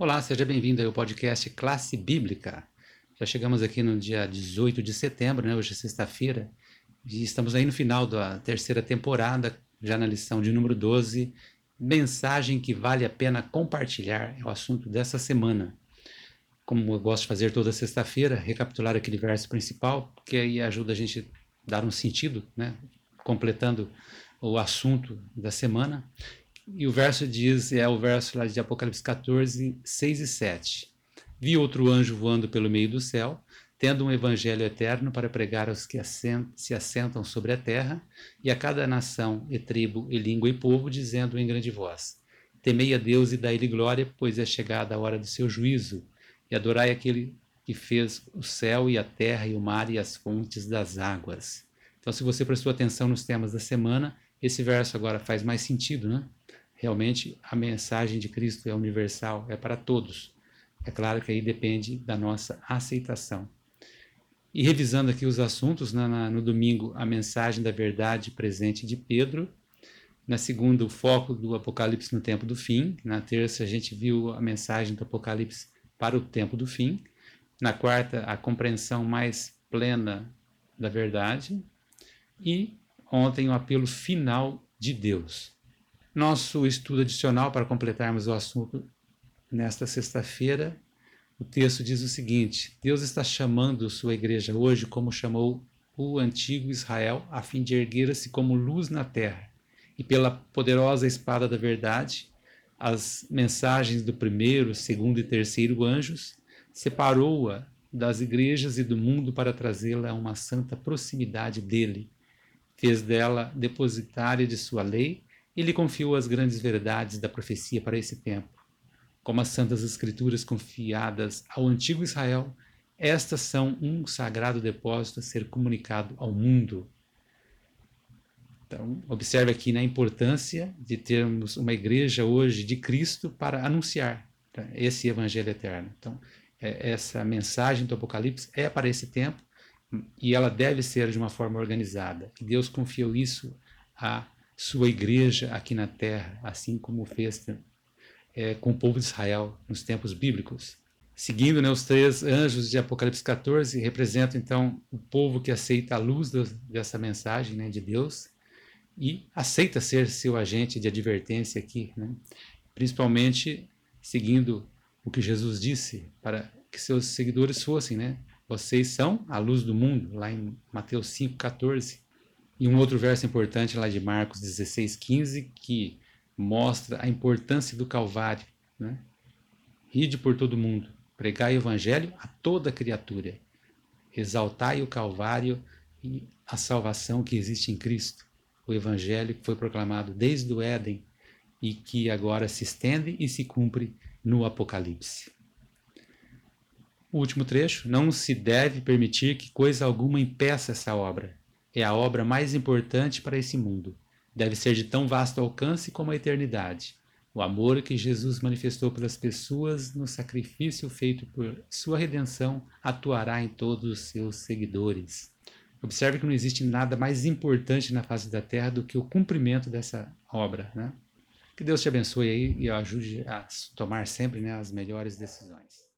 Olá, seja bem-vindo ao podcast Classe Bíblica. Já chegamos aqui no dia 18 de setembro, né? hoje é sexta-feira, e estamos aí no final da terceira temporada, já na lição de número 12, mensagem que vale a pena compartilhar, é o assunto dessa semana. Como eu gosto de fazer toda sexta-feira, recapitular aquele verso principal, que aí ajuda a gente a dar um sentido, né? completando o assunto da semana. E o verso diz, é o verso lá de Apocalipse 14, 6 e 7. Vi outro anjo voando pelo meio do céu, tendo um evangelho eterno para pregar aos que se assentam sobre a terra, e a cada nação, e tribo, e língua e povo, dizendo em grande voz: Temei a Deus e dai-lhe glória, pois é chegada a hora do seu juízo, e adorai aquele que fez o céu e a terra e o mar e as fontes das águas. Então, se você prestou atenção nos temas da semana, esse verso agora faz mais sentido, né? Realmente a mensagem de Cristo é universal, é para todos. É claro que aí depende da nossa aceitação. E revisando aqui os assuntos, na, na, no domingo, a mensagem da verdade presente de Pedro. Na segunda, o foco do Apocalipse no tempo do fim. Na terça, a gente viu a mensagem do Apocalipse para o tempo do fim. Na quarta, a compreensão mais plena da verdade. E ontem, o apelo final de Deus. Nosso estudo adicional para completarmos o assunto nesta sexta-feira, o texto diz o seguinte: Deus está chamando sua igreja hoje como chamou o antigo Israel, a fim de erguer-se como luz na terra. E pela poderosa espada da verdade, as mensagens do primeiro, segundo e terceiro anjos, separou-a das igrejas e do mundo para trazê-la a uma santa proximidade dele. Fez dela depositária de sua lei ele confiou as grandes verdades da profecia para esse tempo. Como as Santas Escrituras confiadas ao antigo Israel, estas são um sagrado depósito a ser comunicado ao mundo. Então, observe aqui na importância de termos uma igreja hoje de Cristo para anunciar tá, esse evangelho eterno. Então, é, essa mensagem do Apocalipse é para esse tempo e ela deve ser de uma forma organizada. Deus confiou isso a sua igreja aqui na terra, assim como fez é, com o povo de Israel nos tempos bíblicos. Seguindo né, os três anjos de Apocalipse 14, representam então o povo que aceita a luz do, dessa mensagem né, de Deus e aceita ser seu agente de advertência aqui, né? principalmente seguindo o que Jesus disse para que seus seguidores fossem, né? Vocês são a luz do mundo, lá em Mateus 5,14. E um outro verso importante lá de Marcos 16, 15, que mostra a importância do Calvário. Né? Ride por todo mundo, pregai o Evangelho a toda criatura, exaltai o Calvário e a salvação que existe em Cristo. O Evangelho que foi proclamado desde o Éden e que agora se estende e se cumpre no Apocalipse. O último trecho: Não se deve permitir que coisa alguma impeça essa obra é a obra mais importante para esse mundo. Deve ser de tão vasto alcance como a eternidade. O amor que Jesus manifestou pelas pessoas no sacrifício feito por sua redenção atuará em todos os seus seguidores. Observe que não existe nada mais importante na face da terra do que o cumprimento dessa obra. Né? Que Deus te abençoe aí e ajude a tomar sempre né, as melhores decisões.